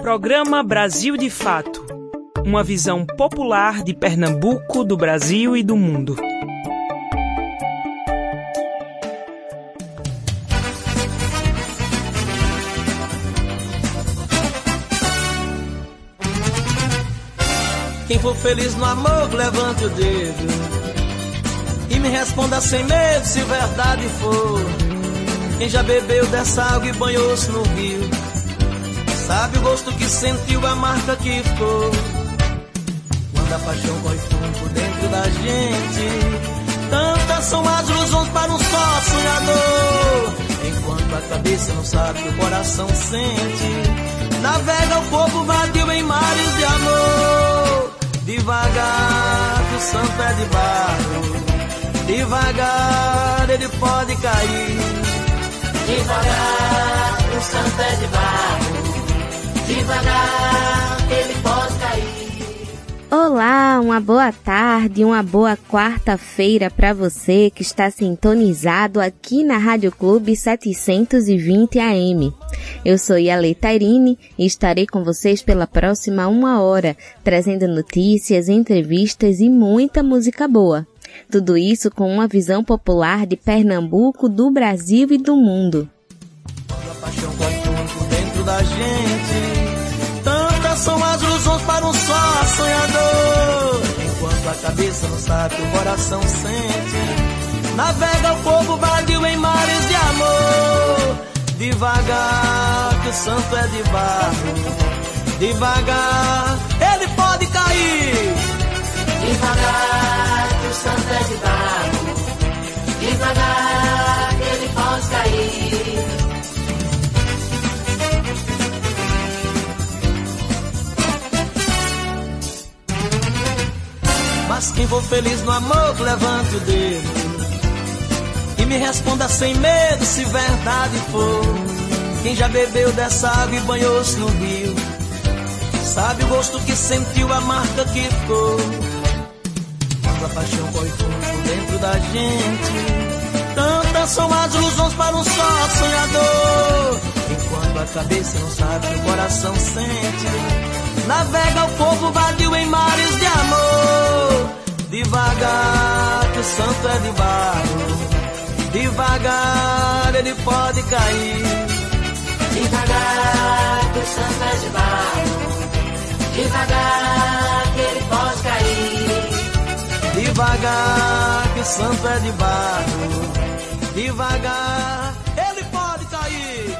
Programa Brasil de Fato Uma visão popular de Pernambuco, do Brasil e do mundo. Quem for feliz no amor, levante o dedo. E me responda sem medo se verdade for. Quem já bebeu dessa água e banhou-se no rio, sabe o gosto que sentiu, a marca que ficou. Quando a paixão corre fundo dentro da gente, tantas são as ilusões para um só sonhador. Enquanto a cabeça não sabe o que o coração sente, navega o corpo vadio em mares de amor. Devagar, que o santo é de barro Devagar ele pode cair. Devagar o santo é de barro. Devagar ele pode cair. Olá, uma boa tarde, uma boa quarta-feira para você que está sintonizado aqui na Rádio Clube 720 AM. Eu sou Yale Tairine e estarei com vocês pela próxima uma hora, trazendo notícias, entrevistas e muita música boa. Tudo isso com uma visão popular de Pernambuco, do Brasil e do mundo. A paixão dentro da gente. Para um só sonhador. Enquanto a cabeça não sabe, o coração sente. Navega o povo vadio em mares de amor. Devagar, que o santo é de barro. Devagar, ele pode cair. Devagar o santo é de barro. For feliz no amor, levante o dedo. E me responda sem medo se verdade for. Quem já bebeu dessa água e banhou-se no rio, sabe o gosto que sentiu, a marca que ficou a paixão corre fundo dentro da gente. Tantas são as ilusões para um só sonhador. Enquanto a cabeça não sabe, o coração sente. Navega o povo vadio em mares de amor. Devagar, que o santo é de barro. Devagar, ele pode cair. Devagar, que o santo é de barro. Devagar, que ele pode cair. Devagar, que o santo é de barro. Devagar, ele pode cair.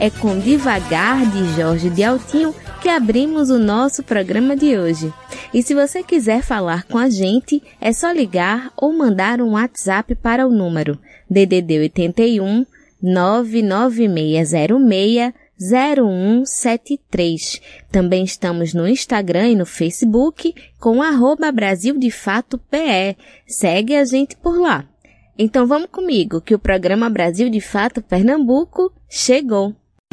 É com Devagar de Jorge de Altinho que abrimos o nosso programa de hoje. E se você quiser falar com a gente, é só ligar ou mandar um WhatsApp para o número DDD 81 99606 0173. Também estamos no Instagram e no Facebook com arroba Brasil de Fato PE. Segue a gente por lá. Então vamos comigo que o programa Brasil de Fato Pernambuco chegou.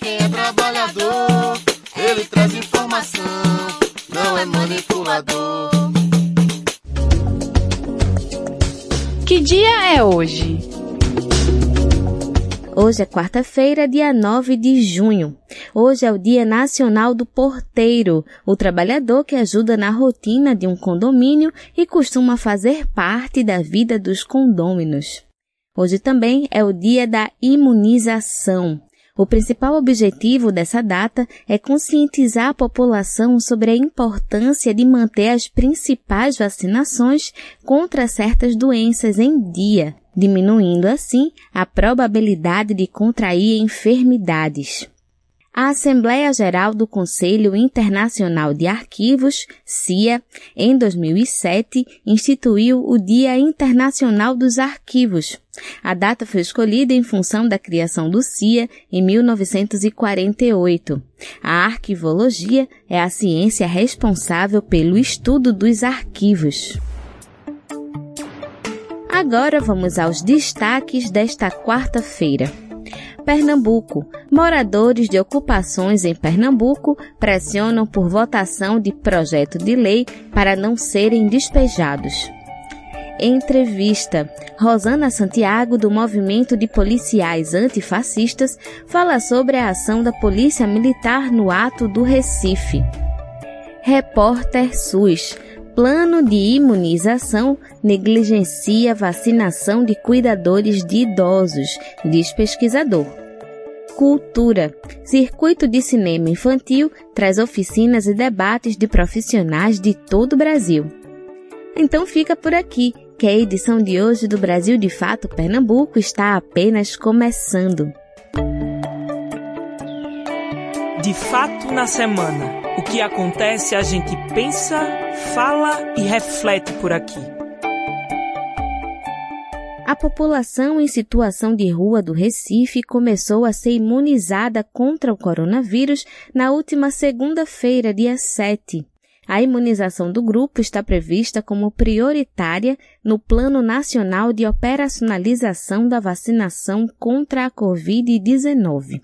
quem é trabalhador, ele traz informação, não é manipulador. Que dia é hoje? Hoje é quarta-feira, dia 9 de junho. Hoje é o Dia Nacional do Porteiro, o trabalhador que ajuda na rotina de um condomínio e costuma fazer parte da vida dos condôminos. Hoje também é o Dia da Imunização. O principal objetivo dessa data é conscientizar a população sobre a importância de manter as principais vacinações contra certas doenças em dia diminuindo assim a probabilidade de contrair enfermidades. A Assembleia Geral do Conselho Internacional de Arquivos, CIA, em 2007, instituiu o Dia Internacional dos Arquivos. A data foi escolhida em função da criação do CIA em 1948. A arquivologia é a ciência responsável pelo estudo dos arquivos. Agora vamos aos destaques desta quarta-feira. Pernambuco. Moradores de ocupações em Pernambuco pressionam por votação de projeto de lei para não serem despejados. Entrevista. Rosana Santiago, do Movimento de Policiais Antifascistas, fala sobre a ação da Polícia Militar no ato do Recife. Repórter SUS. Plano de imunização negligencia vacinação de cuidadores de idosos, diz pesquisador. Cultura. Circuito de cinema infantil traz oficinas e debates de profissionais de todo o Brasil. Então fica por aqui, que a edição de hoje do Brasil de Fato Pernambuco está apenas começando. De fato na semana. O que acontece a gente pensa, fala e reflete por aqui. A população em situação de rua do Recife começou a ser imunizada contra o coronavírus na última segunda-feira, dia 7. A imunização do grupo está prevista como prioritária no Plano Nacional de Operacionalização da Vacinação contra a Covid-19.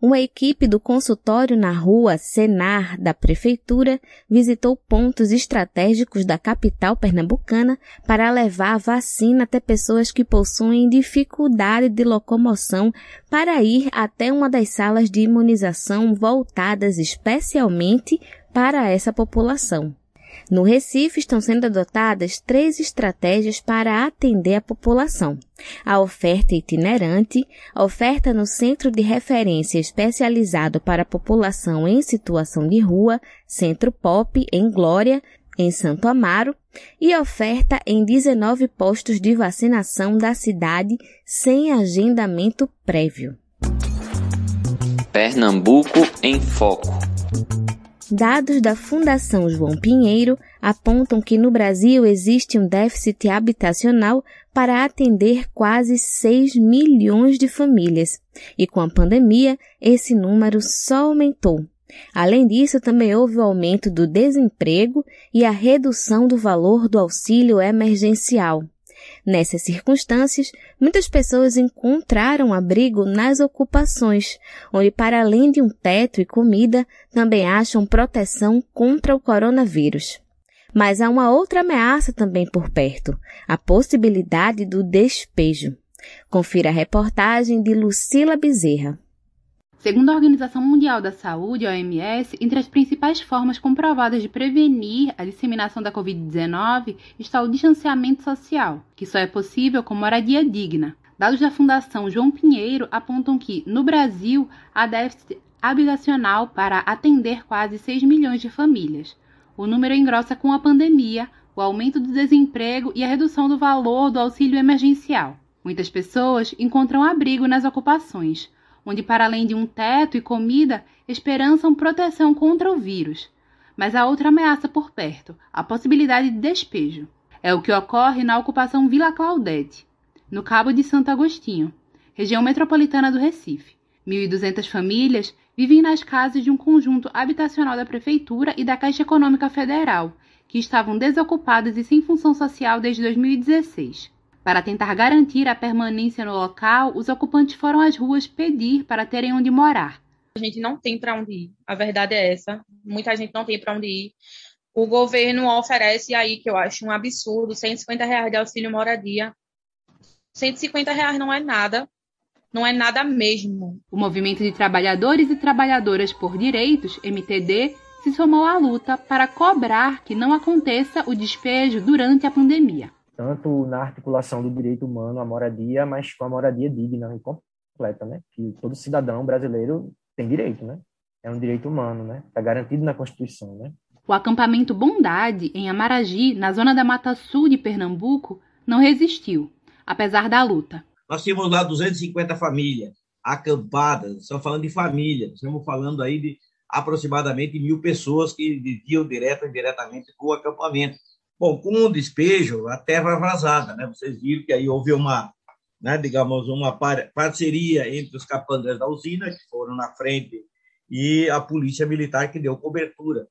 Uma equipe do consultório na rua Senar da Prefeitura visitou pontos estratégicos da capital pernambucana para levar a vacina até pessoas que possuem dificuldade de locomoção para ir até uma das salas de imunização voltadas especialmente para essa população. No Recife estão sendo adotadas três estratégias para atender a população. A oferta itinerante, a oferta no Centro de Referência Especializado para a População em Situação de Rua, Centro Pop, em Glória, em Santo Amaro, e oferta em 19 postos de vacinação da cidade sem agendamento prévio. Pernambuco em Foco. Dados da Fundação João Pinheiro apontam que no Brasil existe um déficit habitacional para atender quase 6 milhões de famílias, e com a pandemia esse número só aumentou. Além disso, também houve o aumento do desemprego e a redução do valor do auxílio emergencial. Nessas circunstâncias, muitas pessoas encontraram abrigo nas ocupações, onde, para além de um teto e comida, também acham proteção contra o coronavírus. Mas há uma outra ameaça também por perto, a possibilidade do despejo. Confira a reportagem de Lucila Bezerra. Segundo a Organização Mundial da Saúde, OMS, entre as principais formas comprovadas de prevenir a disseminação da Covid-19 está o distanciamento social, que só é possível com moradia digna. Dados da Fundação João Pinheiro apontam que, no Brasil, há déficit habitacional para atender quase 6 milhões de famílias. O número engrossa com a pandemia, o aumento do desemprego e a redução do valor do auxílio emergencial. Muitas pessoas encontram abrigo nas ocupações onde, para além de um teto e comida, esperançam proteção contra o vírus. Mas há outra ameaça por perto, a possibilidade de despejo. É o que ocorre na ocupação Vila Claudete, no Cabo de Santo Agostinho, região metropolitana do Recife. 1.200 famílias vivem nas casas de um conjunto habitacional da Prefeitura e da Caixa Econômica Federal, que estavam desocupadas e sem função social desde 2016. Para tentar garantir a permanência no local, os ocupantes foram às ruas pedir para terem onde morar. A gente não tem para onde ir. A verdade é essa. Muita gente não tem para onde ir. O governo oferece aí, que eu acho um absurdo, 150 reais de auxílio moradia. 150 reais não é nada. Não é nada mesmo. O Movimento de Trabalhadores e Trabalhadoras por Direitos, MTD, se somou à luta para cobrar que não aconteça o despejo durante a pandemia tanto na articulação do direito humano à moradia, mas com a moradia digna e completa, né? Que todo cidadão brasileiro tem direito, né? É um direito humano, né? Está garantido na Constituição, né? O acampamento Bondade, em Amaragi, na zona da Mata Sul de Pernambuco, não resistiu, apesar da luta. Nós tínhamos lá 250 famílias. acampadas, estamos falando de família, estamos falando aí de aproximadamente mil pessoas que viviam direto ou indiretamente com o acampamento. Bom, com o despejo, a terra vazada, né? Vocês viram que aí houve uma, né, digamos, uma parceria entre os capangas da usina, que foram na frente, e a polícia militar que deu cobertura.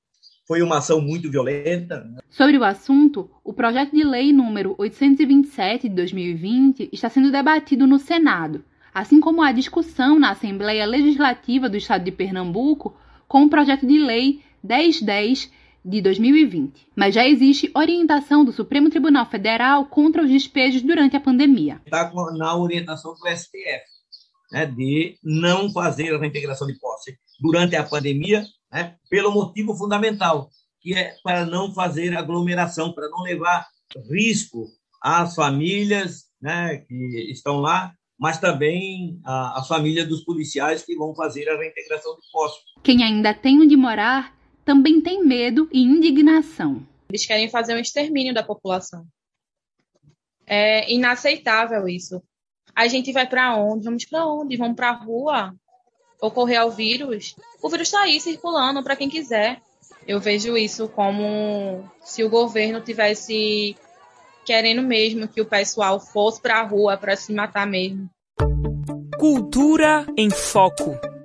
Foi uma ação muito violenta. Né? Sobre o assunto, o projeto de lei número 827 de 2020 está sendo debatido no Senado, assim como a discussão na Assembleia Legislativa do Estado de Pernambuco com o projeto de lei 1010 de 2020. Mas já existe orientação do Supremo Tribunal Federal contra os despejos durante a pandemia. Está na orientação do STF, né, de não fazer a reintegração de posse durante a pandemia, né, pelo motivo fundamental, que é para não fazer aglomeração, para não levar risco às famílias né, que estão lá mas também a, a família dos policiais que vão fazer a reintegração de postos. Quem ainda tem onde morar também tem medo e indignação. Eles querem fazer um extermínio da população. É inaceitável isso. A gente vai para onde? Vamos para onde? Vamos para a rua? Ocorrer ao vírus? O vírus está aí circulando para quem quiser. Eu vejo isso como se o governo tivesse querendo mesmo que o pessoal fosse para a rua para se matar mesmo. Cultura em Foco.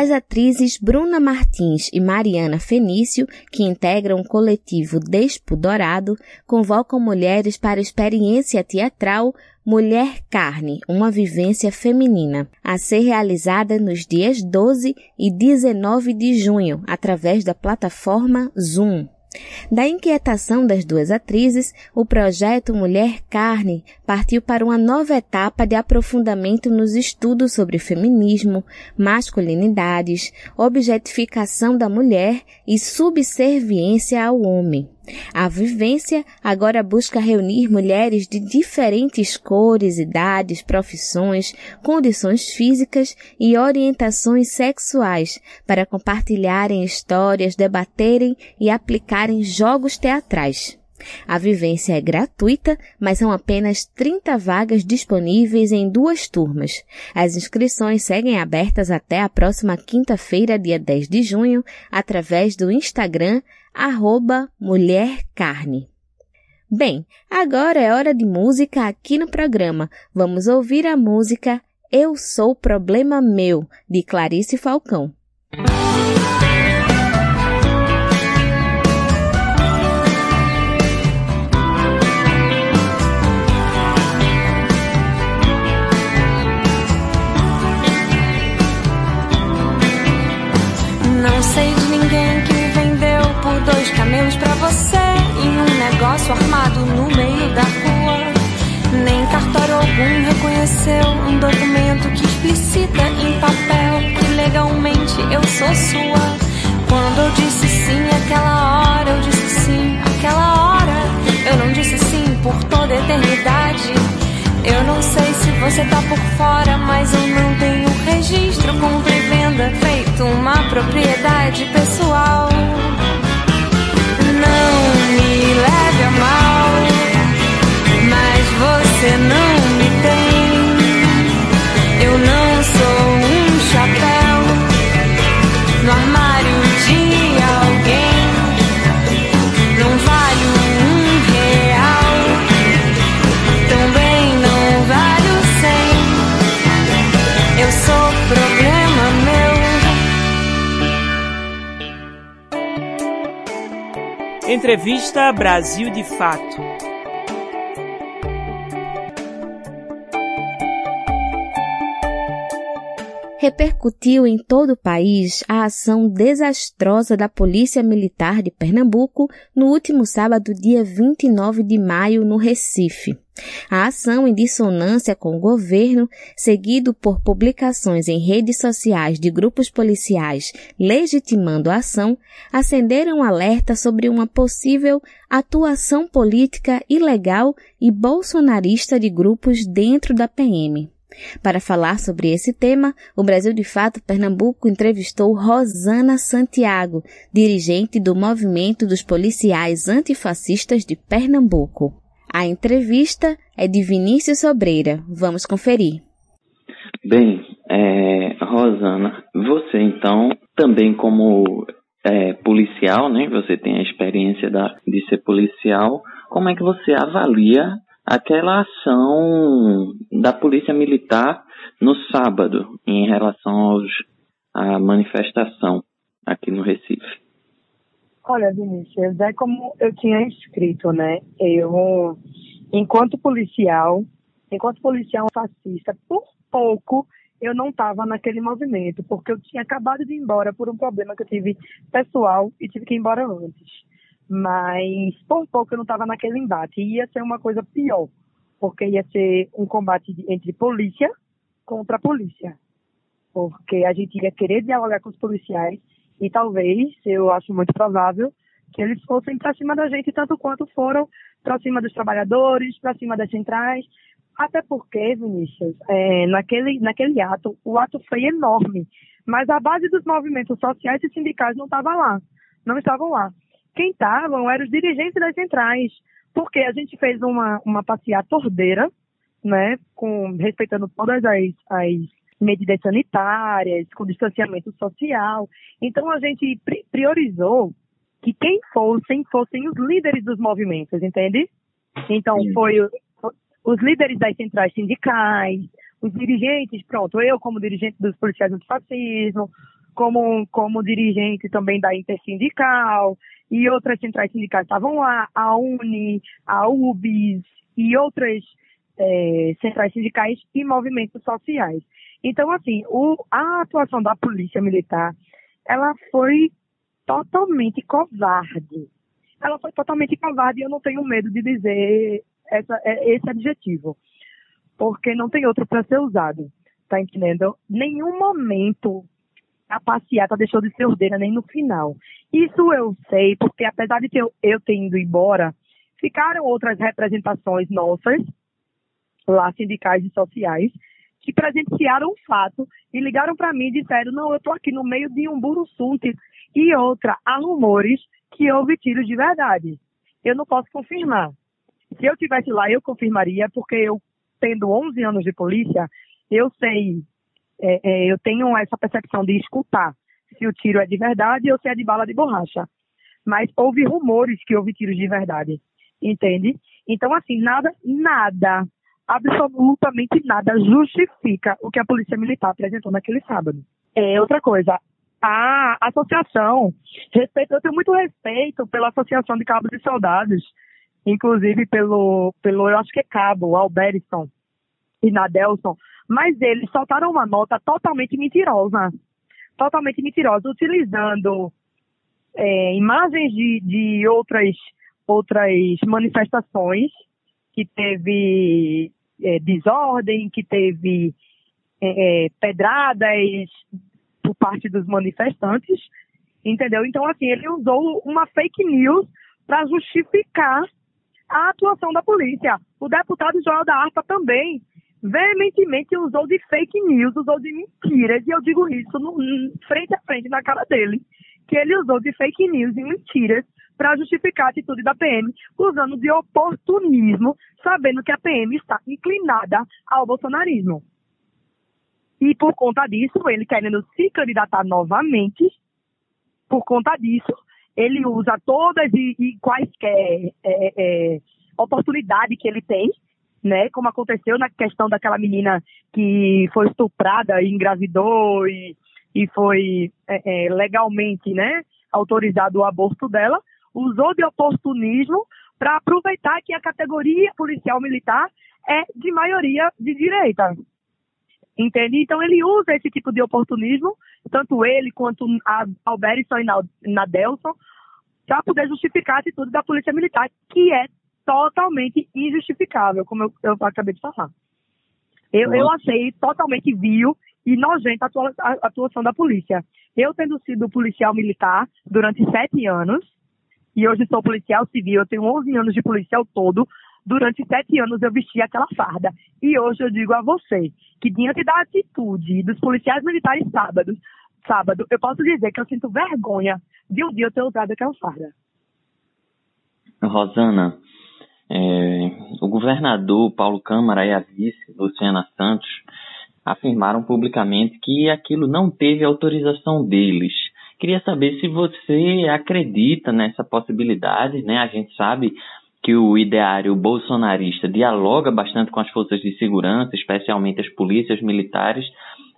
As atrizes Bruna Martins e Mariana Fenício, que integram o coletivo Despudorado, convocam mulheres para a experiência teatral Mulher Carne, uma vivência feminina, a ser realizada nos dias 12 e 19 de junho, através da plataforma Zoom. Da inquietação das duas atrizes, o projeto Mulher Carne partiu para uma nova etapa de aprofundamento nos estudos sobre feminismo, masculinidades, objetificação da mulher e subserviência ao homem. A vivência agora busca reunir mulheres de diferentes cores, idades, profissões, condições físicas e orientações sexuais para compartilharem histórias, debaterem e aplicarem jogos teatrais. A vivência é gratuita, mas são apenas 30 vagas disponíveis em duas turmas. As inscrições seguem abertas até a próxima quinta-feira, dia 10 de junho, através do Instagram arroba Mulher Carne. Bem, agora é hora de música aqui no programa. Vamos ouvir a música Eu Sou Problema Meu, de Clarice Falcão. Camelos para você em um negócio armado no meio da rua. Nem cartório algum reconheceu um documento que explicita em papel que legalmente eu sou sua. Quando eu disse sim aquela hora, eu disse sim aquela hora. Eu não disse sim por toda eternidade. Eu não sei se você tá por fora, mas eu não tenho registro, compra e venda, feito uma propriedade pessoal Entrevista Brasil de Fato. Repercutiu em todo o país a ação desastrosa da Polícia Militar de Pernambuco no último sábado, dia 29 de maio, no Recife. A ação em dissonância com o governo, seguido por publicações em redes sociais de grupos policiais legitimando a ação, acenderam alerta sobre uma possível atuação política ilegal e bolsonarista de grupos dentro da PM. Para falar sobre esse tema, o Brasil de Fato Pernambuco entrevistou Rosana Santiago, dirigente do Movimento dos Policiais Antifascistas de Pernambuco. A entrevista é de Vinícius Sobreira. Vamos conferir. Bem, é, Rosana, você então, também como é, policial, né? Você tem a experiência da, de ser policial. Como é que você avalia aquela ação da polícia militar no sábado em relação aos, à manifestação aqui no Recife? Olha, Vinícius, é como eu tinha escrito, né? Eu, enquanto policial, enquanto policial fascista, por pouco eu não estava naquele movimento, porque eu tinha acabado de ir embora por um problema que eu tive pessoal e tive que ir embora antes. Mas por pouco eu não estava naquele embate. Ia ser uma coisa pior, porque ia ser um combate entre polícia contra polícia. Porque a gente ia querer dialogar com os policiais e talvez, eu acho muito provável, que eles fossem para cima da gente tanto quanto foram para cima dos trabalhadores, para cima das centrais, até porque, Vinícius, é, naquele, naquele ato, o ato foi enorme, mas a base dos movimentos sociais e sindicais não estava lá, não estavam lá. Quem estavam eram os dirigentes das centrais, porque a gente fez uma, uma passeata ordeira, né, com, respeitando todas as, as medidas sanitárias, com distanciamento social. Então a gente priorizou que quem fossem, fossem os líderes dos movimentos, entende? Então Sim. foi os líderes das centrais sindicais, os dirigentes, pronto, eu como dirigente dos policiais antifascismo, como, como dirigente também da Intersindical, e outras centrais sindicais estavam lá, a UNI, a UBS e outras é, centrais sindicais e movimentos sociais. Então, assim, o, a atuação da polícia militar, ela foi totalmente covarde. Ela foi totalmente covarde e eu não tenho medo de dizer essa, é, esse adjetivo, porque não tem outro para ser usado, tá entendendo? Nenhum momento a passeata deixou de ser ordeira nem no final. Isso eu sei, porque apesar de eu, eu ter ido embora, ficaram outras representações nossas, lá sindicais e sociais, que presenciaram o fato e ligaram para mim e disseram, não, eu estou aqui no meio de um burussunte e outra, há rumores que houve tiros de verdade. Eu não posso confirmar, se eu tivesse lá, eu confirmaria, porque eu, tendo 11 anos de polícia, eu sei, é, é, eu tenho essa percepção de escutar se o tiro é de verdade ou se é de bala de borracha. Mas houve rumores que houve tiros de verdade, entende? Então, assim, nada, nada, absolutamente nada justifica o que a Polícia Militar apresentou naquele sábado. É outra coisa, a associação, respeito, eu tenho muito respeito pela Associação de Cabos e Soldados, inclusive pelo, pelo eu acho que é Cabo, Alberison e Nadelson, mas eles soltaram uma nota totalmente mentirosa, totalmente mentirosa, utilizando é, imagens de, de outras, outras manifestações que teve é, desordem, que teve é, é pedradas por parte dos manifestantes, entendeu? Então, assim, ele usou uma fake news para justificar a atuação da polícia. O deputado Joel da Harpa também veementemente usou de fake news, usou de mentiras, e eu digo isso no, frente a frente na cara dele, que ele usou de fake news e mentiras para justificar a atitude da PM, usando de oportunismo, sabendo que a PM está inclinada ao bolsonarismo. E por conta disso, ele querendo se candidatar novamente, por conta disso, ele usa todas e, e quaisquer é, é, oportunidade que ele tem, né? Como aconteceu na questão daquela menina que foi estuprada e engravidou e, e foi é, é legalmente, né? Autorizado o aborto dela, usou de oportunismo para aproveitar que a categoria policial militar é de maioria de direita. Entende? Então ele usa esse tipo de oportunismo, tanto ele quanto a Alberison e Nadelson, para poder justificar a atitude da polícia militar, que é totalmente injustificável, como eu, eu acabei de falar. Eu, eu achei totalmente vil e nojenta a atuação da polícia. Eu tendo sido policial militar durante sete anos, e hoje sou policial civil, eu tenho 11 anos de policial todo, durante sete anos eu vesti aquela farda. E hoje eu digo a você que diante da atitude dos policiais militares sábados, sábado, eu posso dizer que eu sinto vergonha de um dia eu ter usado aquela farda. Rosana, É, o governador Paulo Câmara e a vice Luciana Santos afirmaram publicamente que aquilo não teve autorização deles. Queria saber se você acredita nessa possibilidade, né? A gente sabe que o ideário bolsonarista dialoga bastante com as forças de segurança, especialmente as polícias militares,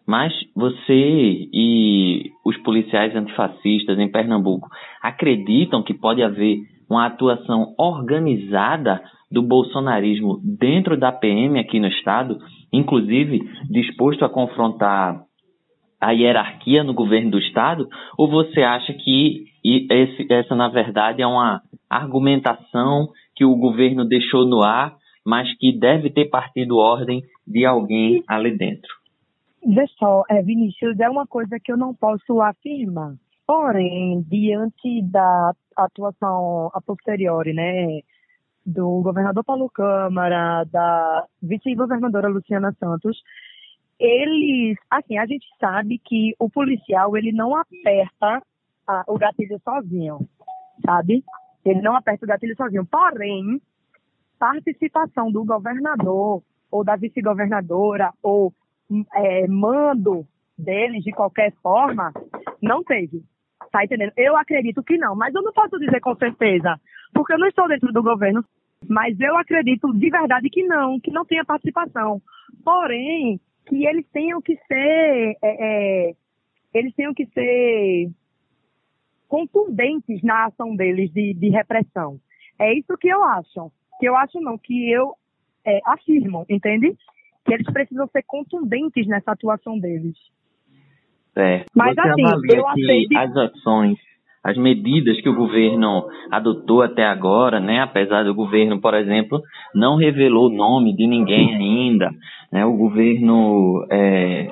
mas você e os policiais antifascistas em Pernambuco acreditam que pode haver uma atuação organizada do bolsonarismo dentro da PM aqui no estado, inclusive disposto a confrontar a hierarquia no governo do estado, ou você acha que esse, essa na verdade é uma argumentação que o governo deixou no ar, mas que deve ter partido ordem de alguém ali dentro? Vê só, é, Vinícius, é uma coisa que eu não posso afirmar. Porém, diante da atuação a posteriori, né, do governador Paulo Câmara, da vice-governadora Luciana Santos, eles, assim, a gente sabe que o policial, ele não aperta a, o gatilho sozinho, sabe? Ele não aperta o gatilho sozinho. Porém, participação do governador ou da vice-governadora ou é, mando deles de qualquer forma, não teve. Tá entendendo? Eu acredito que não, mas eu não posso dizer com certeza, porque eu não estou dentro do governo. Mas eu acredito de verdade que não, que não tenha participação. Porém, que eles tenham que ser, é, é, eles tenham que ser contundentes na ação deles de, de, repressão. É isso que eu acho. Que eu acho não, que eu é, afirmo, entende? Que eles precisam ser contundentes nessa atuação deles. É. Mas Você assim, eu achei que as ações, as medidas que o governo adotou até agora, né, apesar do governo, por exemplo, não revelou o nome de ninguém ainda, né, o governo é,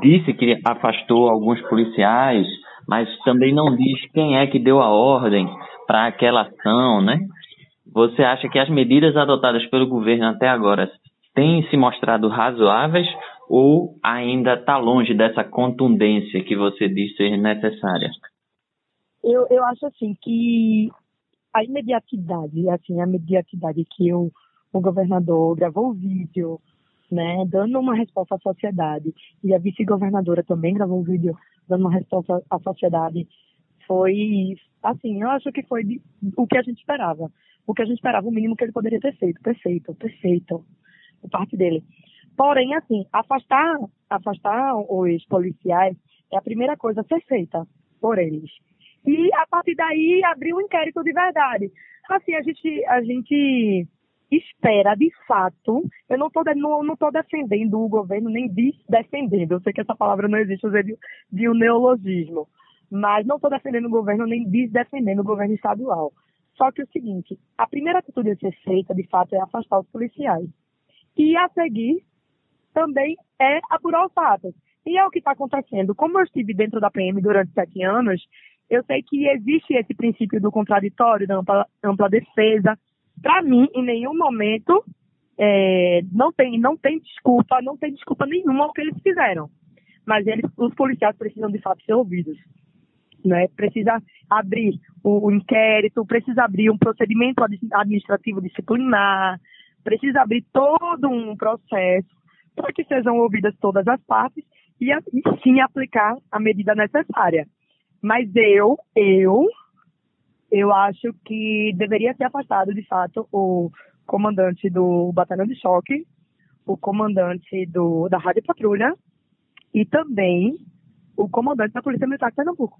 disse que afastou alguns policiais, mas também não diz quem é que deu a ordem para aquela ação, né? Você acha que as medidas adotadas pelo governo até agora têm se mostrado razoáveis ou ainda está longe dessa contundência que você diz ser necessária? Eu, eu acho assim que a imediatidade, assim, a imediatidade que o, o governador gravou o vídeo, né, dando uma resposta à sociedade, e a vice-governadora também gravou um vídeo dando uma resposta à sociedade, foi, assim, eu acho que foi o que a gente esperava. O que a gente esperava, o mínimo que ele poderia ter feito. Perfeito, perfeito, por parte dele. Porém, assim, afastar, afastar os policiais é a primeira coisa a ser feita por eles. E a partir daí abrir um inquérito de verdade. Assim, a gente, a gente espera de fato. Eu não estou não, não tô defendendo o governo, nem defendendo. Eu sei que essa palavra não existe, usei de, de um neologismo. Mas não estou defendendo o governo, nem desdefendendo o governo estadual. Só que é o seguinte, a primeira atitude a ser feita, de fato, é afastar os policiais. E a seguir, também é apurar os fatos. E é o que está acontecendo. Como eu estive dentro da PM durante sete anos, eu sei que existe esse princípio do contraditório, da ampla, ampla defesa. Para mim, em nenhum momento, é, não, tem, não tem desculpa, não tem desculpa nenhuma ao que eles fizeram. Mas eles, os policiais precisam, de fato, ser ouvidos. Né? Precisa abrir o, inquérito, precisa abrir um procedimento administrativo disciplinar, precisa abrir todo um processo para que sejam ouvidas todas as partes e, e sim aplicar a medida necessária. Mas eu, eu, eu acho que deveria ser afastado de fato o comandante do batalhão de choque, o comandante do, da rádio patrulha e também o comandante da Polícia Militar de Pernambuco.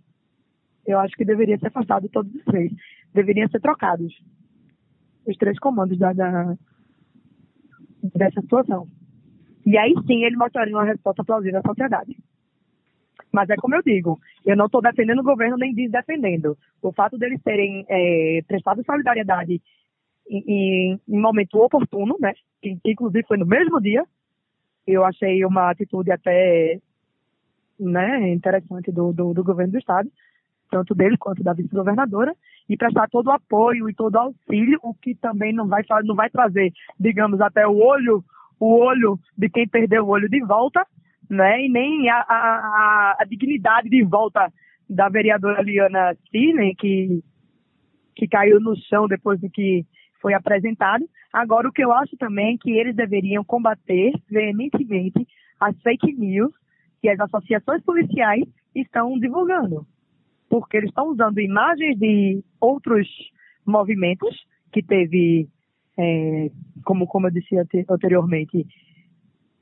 Eu acho que deveria ser afastado todos os três. Deveriam ser trocados. Os três comandos da, da dessa situação. E aí sim ele mostraria uma resposta plausível à sociedade. Mas é como eu digo, eu não estou defendendo o governo nem desdefendendo. O fato deles terem é, prestado solidariedade em, em, momento oportuno, né, que, que, inclusive foi no mesmo dia, eu achei uma atitude até né, interessante do, do, do governo do estado, tanto dele quanto da vice-governadora, e prestar todo o apoio e todo o auxílio, o que também não vai, não vai trazer, digamos, até o olho o olho de quem perdeu o olho de volta, né? E nem a, a, a dignidade de volta da vereadora Liana Sidney, que, que caiu no chão depois de que foi apresentado. Agora, o que eu acho também é que eles deveriam combater veementemente as fake news que as associações policiais estão divulgando. Porque eles estão usando imagens de outros movimentos que teve, é, como, como eu disse anteriormente,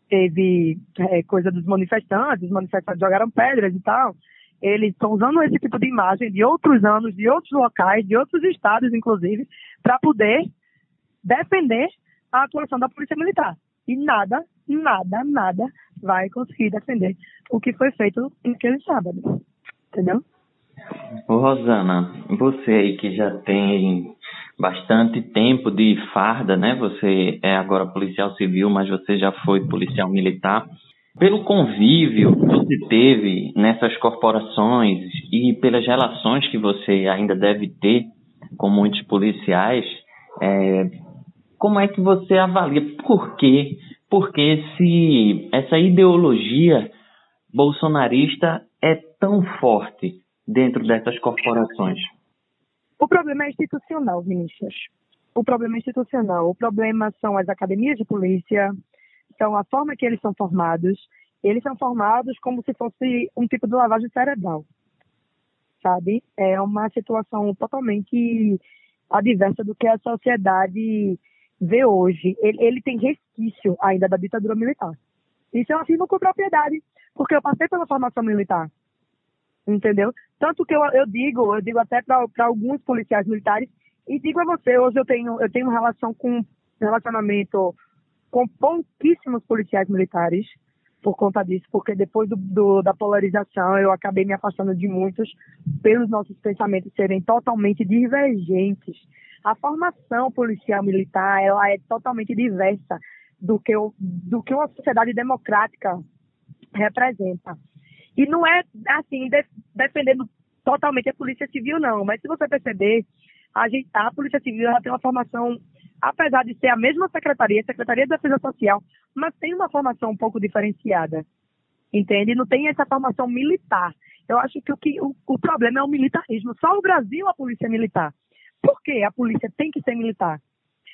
teve é, coisa dos manifestantes, os manifestantes jogaram pedras e tal. Eles estão usando esse tipo de imagem de outros anos, de outros locais, de outros estados, inclusive, para poder defender a atuação da Polícia Militar. E nada, nada, nada vai conseguir defender o que foi feito naquele sábado. Entendeu? Rosana, você aí que já tem bastante tempo de farda, né? Você é agora policial civil, mas você já foi policial militar. Pelo convívio que você teve nessas corporações e pelas relações que você ainda deve ter com muitos policiais, é, como é que você avalia? Por quê? Porque esse, essa ideologia bolsonarista é tão forte dentro dessas corporações? O problema é institucional, Vinícius. O problema é institucional. O problema são as academias de polícia, são a forma que eles são formados. Eles são formados como se fosse um tipo de lavagem cerebral, sabe? É uma situação totalmente adversa do que a sociedade vê hoje. Ele, ele tem resquício ainda da ditadura militar. Isso eu afirmo com propriedade, porque eu passei pela formação militar entendeu? Tanto que eu, eu digo, eu digo até para alguns policiais militares, e digo a você, hoje eu tenho, eu tenho relação com relacionamento com pouquíssimos policiais militares por conta disso, porque depois do, do, da polarização eu acabei me afastando de muitos pelos nossos pensamentos serem totalmente divergentes. A formação policial militar ela é totalmente diversa do que, o, do que uma sociedade democrática representa. E não é, assim, de, defendendo totalmente a Polícia Civil, não. Mas se você perceber, a, gente, a Polícia Civil ela tem uma formação, apesar de ser a mesma secretaria, Secretaria de Defesa Social, mas tem uma formação um pouco diferenciada. Entende? Não tem essa formação militar. Eu acho que o, que, o, o problema é o militarismo. Só o Brasil a polícia é militar. Por que a polícia tem que ser militar?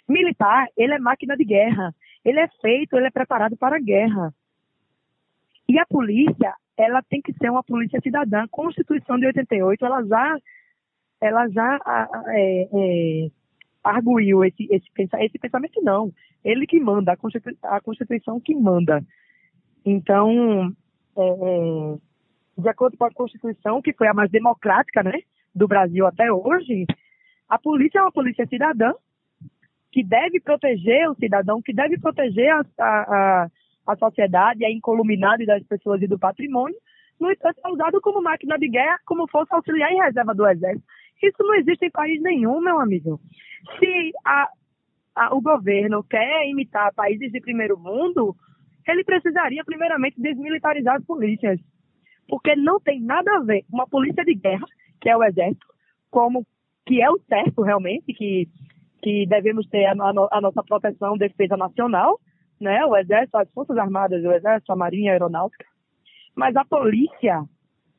Militar, ele é máquina de guerra. Ele é feito, ele é preparado para a guerra. E a polícia, ela tem que ser uma polícia cidadã. A Constituição de 88, ela já, ela já é, é, arguiu esse, esse, esse pensamento, não. Ele que manda, a Constituição, que manda. Então, é, é, de acordo com a Constituição, que foi a mais democrática né, do Brasil até hoje, a polícia é uma polícia cidadã que deve proteger o cidadão, que deve proteger a, a sociedade, a incolumidade das pessoas e do patrimônio, no entanto, é usado como máquina de guerra, como força auxiliar em reserva do exército. Isso não existe em país nenhum, meu amigo. Se a, a, o governo quer imitar países de primeiro mundo, ele precisaria, primeiramente, desmilitarizar as polícias. Porque não tem nada a ver uma polícia de guerra, que é o exército, como que é o certo realmente, que, que devemos ter a, a, a nossa proteção, defesa nacional, né? O Exército, as Forças Armadas, o Exército, a Marinha, a Aeronáutica. Mas a polícia,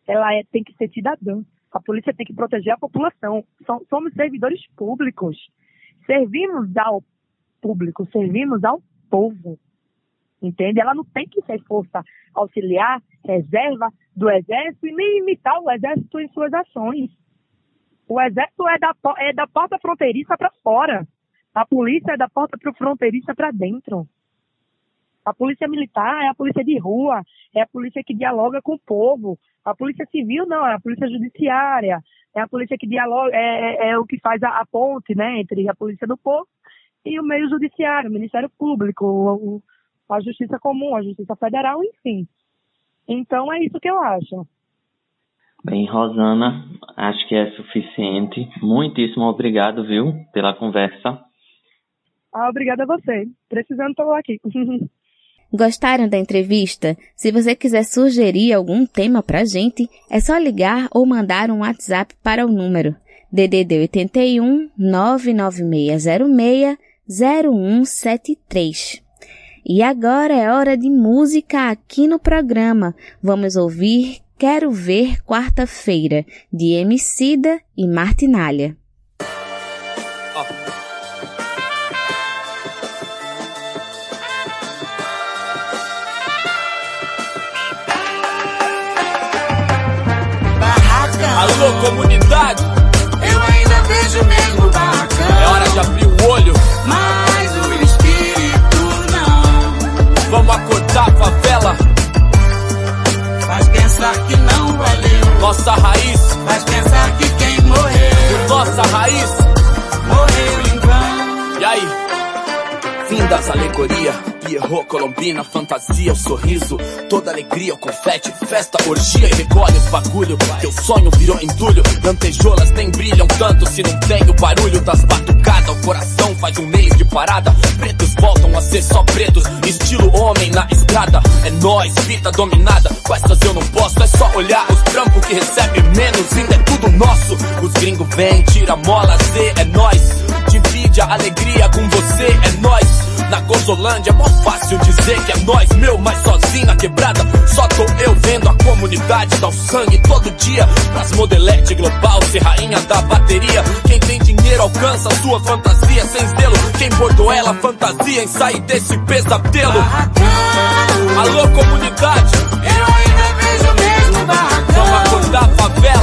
ela é, tem que ser cidadã. A polícia tem que proteger a população. Somos servidores públicos. Servimos ao público, servimos ao povo. Entende? Ela não tem que ser força auxiliar, reserva do Exército e nem imitar o Exército em suas ações. O Exército é da, é da porta fronteiriça para fora. A polícia é da porta fronteiriça para dentro. A polícia militar é a polícia de rua, é a polícia que dialoga com o povo. A polícia civil não, é a polícia judiciária, é a polícia que dialoga, é, é, é o que faz a, a, ponte, né, entre a polícia do povo e o meio judiciário, o Ministério Público, o, a Justiça Comum, a Justiça Federal, enfim. Então é isso que eu acho. Bem, Rosana, acho que é suficiente. Muitíssimo obrigado, viu, pela conversa. Ah, obrigada a você. Precisando, estou aqui. Gostaram da entrevista? Se você quiser sugerir algum tema pra gente, é só ligar ou mandar um WhatsApp para o número DDD 81 99606 0173. E agora é hora de música aqui no programa. Vamos ouvir Quero Ver Quarta-feira, de Emicida e Martinalha. Alô, comunidade. Eu ainda vejo o mesmo barracão. É hora de abrir o olho. Mas o espírito não. Vamos acordar a favela. Faz pensar que não valeu. Nossa raiz. Faz pensar que quem morreu. Nossa raiz. Morreu em vão. E aí? Fim das alegorias. Pierrot, Colombina, fantasia, o sorriso, toda alegria, o confete, festa, orgia e recolhe os bagulho. Teu sonho virou entulho, lantejoulas nem brilham tanto se não tem o barulho das batucadas. O coração faz um mês de parada, pretos voltam a ser só pretos, estilo homem na estrada. É nós, vida dominada, com essas eu não posso, é só olhar os trampos que recebe menos, ainda é tudo nosso. Os gringos vêm, tira mola, Z, é nós. Divide a alegria com você, é nós. Na Gozolândia é mó fácil dizer que é nós, meu, mas sozinho na quebrada. Só tô eu vendo a comunidade dar o sangue todo dia. Pras modelete global, ser rainha da bateria. Quem tem dinheiro alcança sua fantasia sem zelo. Quem bordou ela fantasia em sair desse pesadelo. Alô, comunidade. Eu ainda vejo mesmo barracão. Vamos acordar favela.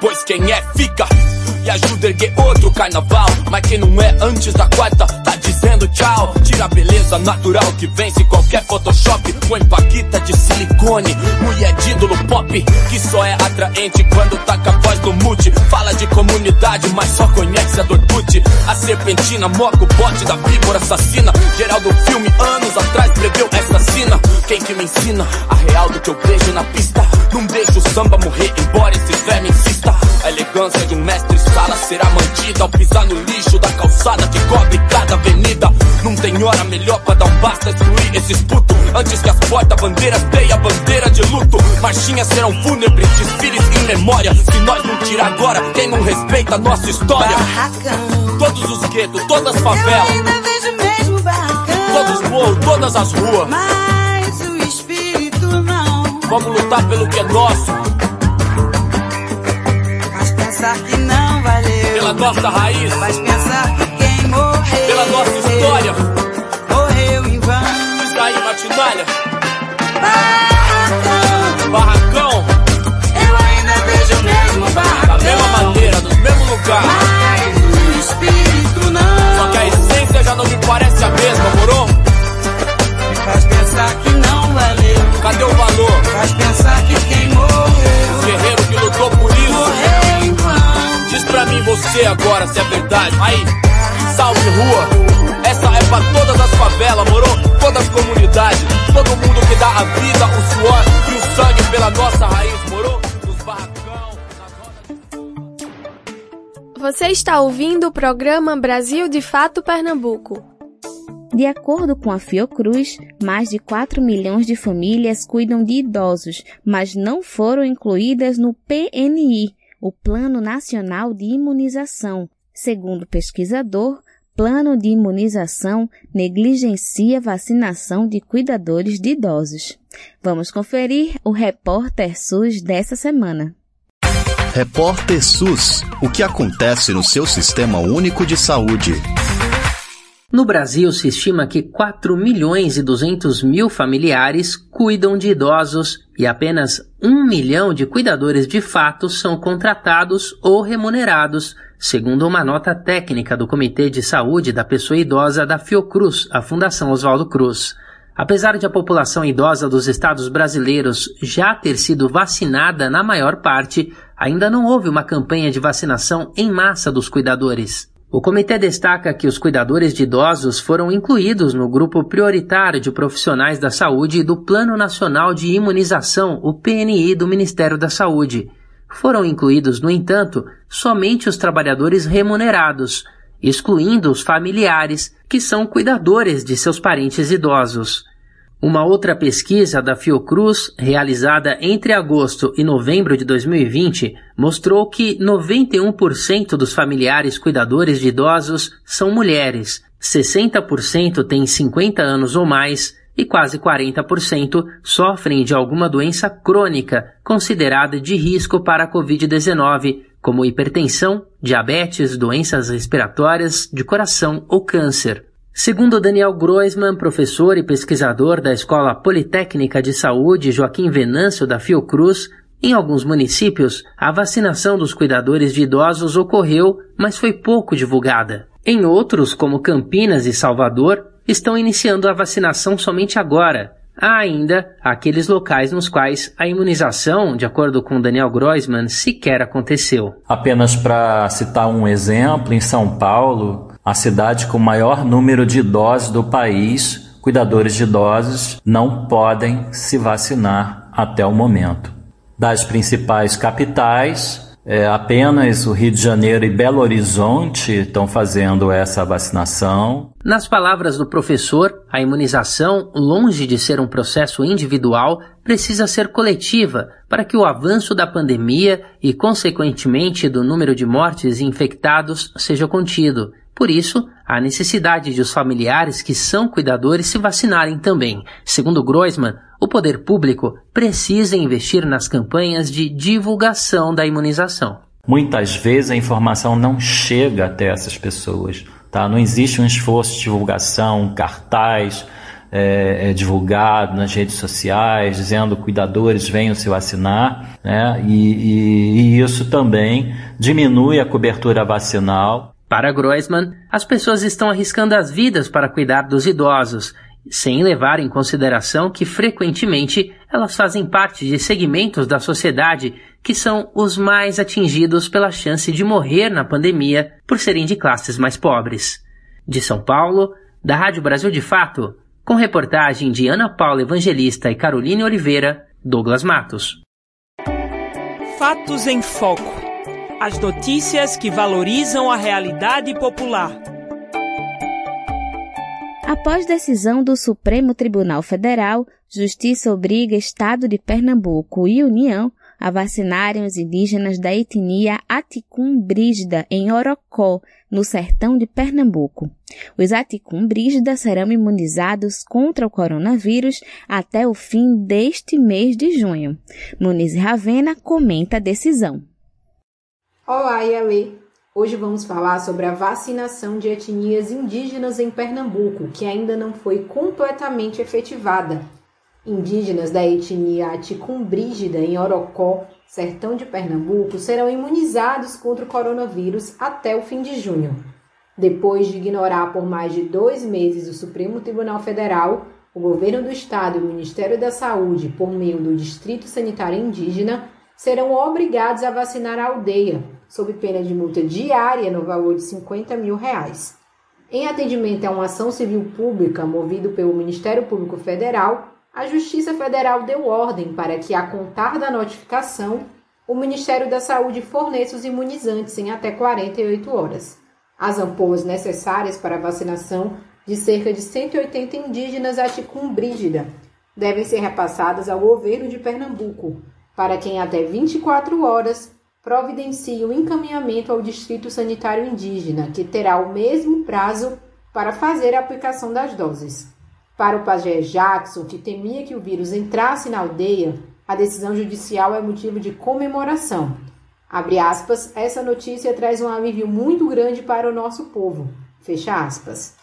Pois quem é, fica. E ajuda a erguer outro carnaval. Mas quem não é antes da quarta, tá dizendo tchau. Tira a beleza natural que vence qualquer Photoshop. Põe paquita de silicone, mulher de ídolo pop. Que só é atraente quando com a voz do mute. Fala de comunidade, mas só conhece a Dortmund. A serpentina, moco, bote da víbora assassina. Geral do filme, anos atrás, preveu essa cena. Quem que me ensina a real do que eu vejo na pista? Não deixo o samba morrer, embora esse verme insista. A elegância de um mestre escala será mantida ao pisar no lixo da calçada que cobre cada avenida. Não tem hora melhor pra dar um basta, excluir esses putos. Antes que as porta-bandeiras deem a bandeira de luto. Marchinhas serão fúnebres, desfiles em memória. Se nós não tirar agora, quem não respeita a nossa história? Barracão. Todos os guetos, todas as favelas, Eu ainda vejo o mesmo barracão. todos os morros, todas as ruas. Mas o espírito não. Vamos lutar pelo que é nosso, Faz pensar que não valeu. pela nossa raiz, Faz pensar que quem morreu. pela nossa história. Martinalha, Barracão. barracão, Eu ainda vejo o mesmo da barracão. mesma maneira, no mesmo lugar. Mas o espírito não. Só que a essência já não me parece a mesma, moro? Faz pensar que não valeu. Cadê o valor? Faz pensar que quem morreu. Guerreiro que lutou por isso. Morreu em vão. Diz pra mim você agora se é verdade. Aí, salve rua. Essa é pra todas as favelas, moro? Todas as comunidades. Todo mundo que dá a vida, o suor e o sangue pela nossa raiz, moro? Nos barracão, nas rodas. Você está ouvindo o programa Brasil de Fato Pernambuco. De acordo com a Fiocruz, mais de 4 milhões de famílias cuidam de idosos, mas não foram incluídas no PNI, o Plano Nacional de Imunização. Segundo o pesquisador, plano de imunização negligencia vacinação de cuidadores de idosos. Vamos conferir o repórter SUS dessa semana. Repórter SUS. O que acontece no seu sistema único de saúde? No Brasil, se estima que 4 milhões e 200 mil familiares cuidam de idosos e apenas 1 milhão de cuidadores de fato são contratados ou remunerados, segundo uma nota técnica do Comitê de Saúde da Pessoa Idosa da Fiocruz, a Fundação Oswaldo Cruz. Apesar de a população idosa dos estados brasileiros já ter sido vacinada na maior parte, ainda não houve uma campanha de vacinação em massa dos cuidadores. O comitê destaca que os cuidadores de idosos foram incluídos no grupo prioritário de profissionais da saúde do Plano Nacional de Imunização, o PNI do Ministério da Saúde. Foram incluídos, no entanto, somente os trabalhadores remunerados, excluindo os familiares, que são cuidadores de seus parentes idosos. Uma outra pesquisa da Fiocruz, realizada entre agosto e novembro de 2020, mostrou que 91% dos familiares cuidadores de idosos são mulheres, 60% têm 50 anos ou mais e quase 40% sofrem de alguma doença crônica considerada de risco para a Covid-19, como hipertensão, diabetes, doenças respiratórias, de coração ou câncer. Segundo Daniel Groisman, professor e pesquisador da Escola Politécnica de Saúde Joaquim Venâncio da Fiocruz, em alguns municípios, a vacinação dos cuidadores de idosos ocorreu, mas foi pouco divulgada. Em outros, como Campinas e Salvador, estão iniciando a vacinação somente agora. Há ainda aqueles locais nos quais a imunização, de acordo com Daniel Groisman, sequer aconteceu. Apenas para citar um exemplo, em São Paulo, a cidade com o maior número de idosos do país, cuidadores de idosos não podem se vacinar até o momento. Das principais capitais, é, apenas o Rio de Janeiro e Belo Horizonte estão fazendo essa vacinação. Nas palavras do professor, a imunização, longe de ser um processo individual, precisa ser coletiva para que o avanço da pandemia e, consequentemente, do número de mortes e infectados seja contido. Por isso, há necessidade de os familiares que são cuidadores se vacinarem também. Segundo Groisman, o poder público precisa investir nas campanhas de divulgação da imunização. Muitas vezes a informação não chega até essas pessoas. Tá? Não existe um esforço de divulgação, cartaz é, é, divulgado nas redes sociais, dizendo cuidadores venham se vacinar, né? e, e, e isso também diminui a cobertura vacinal para Groisman, as pessoas estão arriscando as vidas para cuidar dos idosos, sem levar em consideração que frequentemente elas fazem parte de segmentos da sociedade que são os mais atingidos pela chance de morrer na pandemia por serem de classes mais pobres. De São Paulo, da Rádio Brasil de Fato, com reportagem de Ana Paula Evangelista e Caroline Oliveira, Douglas Matos. Fatos em Foco as notícias que valorizam a realidade popular. Após decisão do Supremo Tribunal Federal, Justiça obriga Estado de Pernambuco e União a vacinarem os indígenas da etnia Aticum Brígida em Orocó, no sertão de Pernambuco. Os Aticum Brígida serão imunizados contra o coronavírus até o fim deste mês de junho. Muniz Ravena comenta a decisão. Olá, Yale! Hoje vamos falar sobre a vacinação de etnias indígenas em Pernambuco, que ainda não foi completamente efetivada. Indígenas da etnia Aticumbrígida em Orocó, sertão de Pernambuco, serão imunizados contra o coronavírus até o fim de junho. Depois de ignorar por mais de dois meses o Supremo Tribunal Federal, o governo do estado e o Ministério da Saúde, por meio do Distrito Sanitário Indígena, serão obrigados a vacinar a aldeia, sob pena de multa diária no valor de 50 mil reais. Em atendimento a uma ação civil pública movido pelo Ministério Público Federal, a Justiça Federal deu ordem para que, a contar da notificação, o Ministério da Saúde forneça os imunizantes em até 48 horas. As ampolas necessárias para a vacinação de cerca de 180 indígenas aticumbrígida devem ser repassadas ao governo de Pernambuco, para quem até 24 horas providencie o encaminhamento ao Distrito Sanitário Indígena, que terá o mesmo prazo para fazer a aplicação das doses. Para o pajé Jackson, que temia que o vírus entrasse na aldeia, a decisão judicial é motivo de comemoração. Abre aspas, essa notícia traz um alívio muito grande para o nosso povo. Fecha aspas.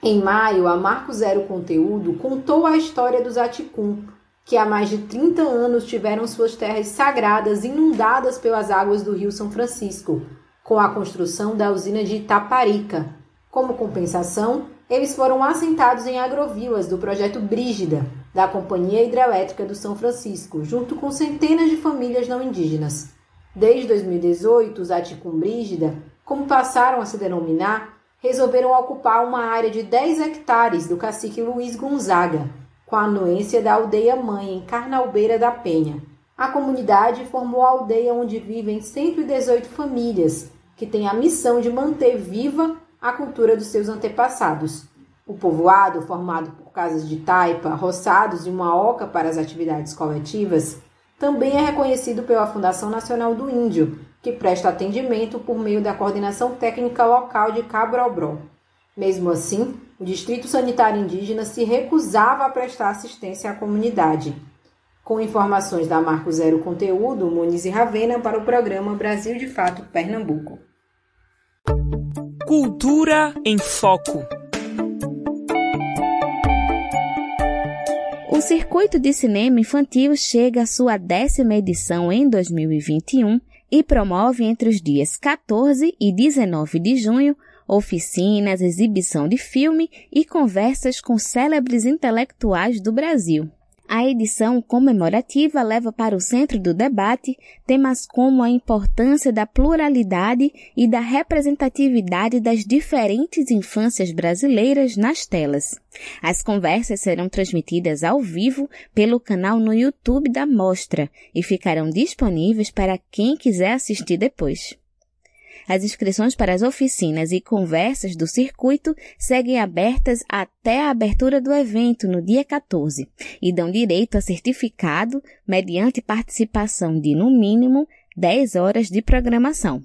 Em maio, a Marco Zero Conteúdo contou a história dos Aticum, que há mais de 30 anos tiveram suas terras sagradas inundadas pelas águas do Rio São Francisco, com a construção da usina de Itaparica. Como compensação, eles foram assentados em agrovilas do projeto Brígida, da Companhia Hidrelétrica do São Francisco, junto com centenas de famílias não indígenas. Desde 2018, os Aticum Brígida, como passaram a se denominar, resolveram ocupar uma área de 10 hectares do cacique Luiz Gonzaga, com a anuência da aldeia mãe em Carnalbeira da Penha. A comunidade formou a aldeia onde vivem 118 famílias, que têm a missão de manter viva a cultura dos seus antepassados. O povoado, formado por casas de taipa, roçados e uma oca para as atividades coletivas, também é reconhecido pela Fundação Nacional do Índio, que presta atendimento por meio da coordenação técnica local de Cabrobró. Mesmo assim, o Distrito Sanitário Indígena se recusava a prestar assistência à comunidade. Com informações da Marco Zero Conteúdo, Muniz e Ravena para o programa Brasil de Fato Pernambuco. Cultura em Foco. O Circuito de Cinema Infantil chega à sua décima edição em 2021 e promove entre os dias 14 e 19 de junho oficinas, exibição de filme e conversas com célebres intelectuais do Brasil. A edição comemorativa leva para o centro do debate temas como a importância da pluralidade e da representatividade das diferentes infâncias brasileiras nas telas. As conversas serão transmitidas ao vivo pelo canal no YouTube da Mostra e ficarão disponíveis para quem quiser assistir depois. As inscrições para as oficinas e conversas do circuito seguem abertas até a abertura do evento no dia 14 e dão direito a certificado mediante participação de, no mínimo, 10 horas de programação.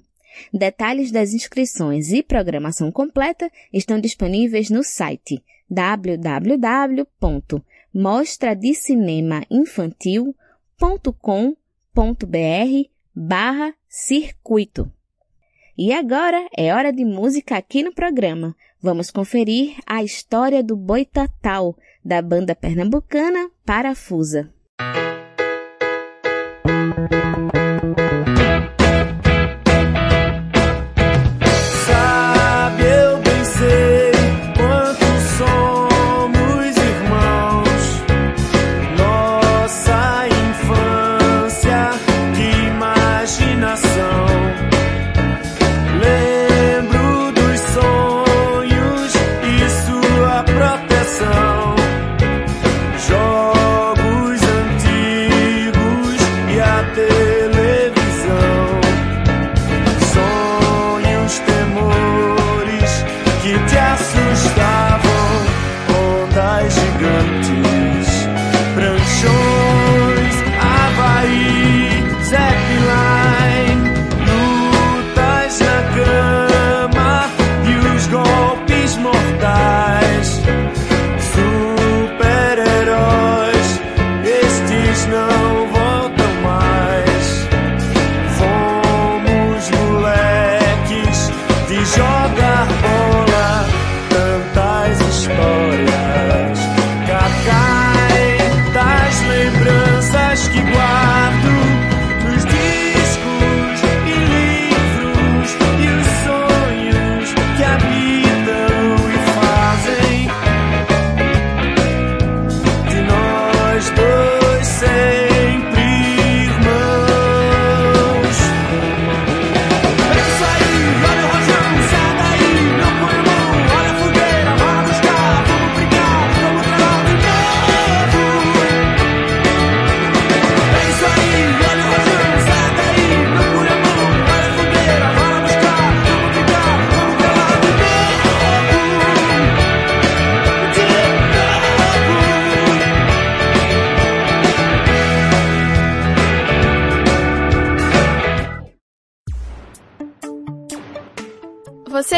Detalhes das inscrições e programação completa estão disponíveis no site www.mostradecinemainfantil.com.br barra circuito. E agora é hora de música aqui no programa. Vamos conferir a história do Boitatau, da banda pernambucana Parafusa.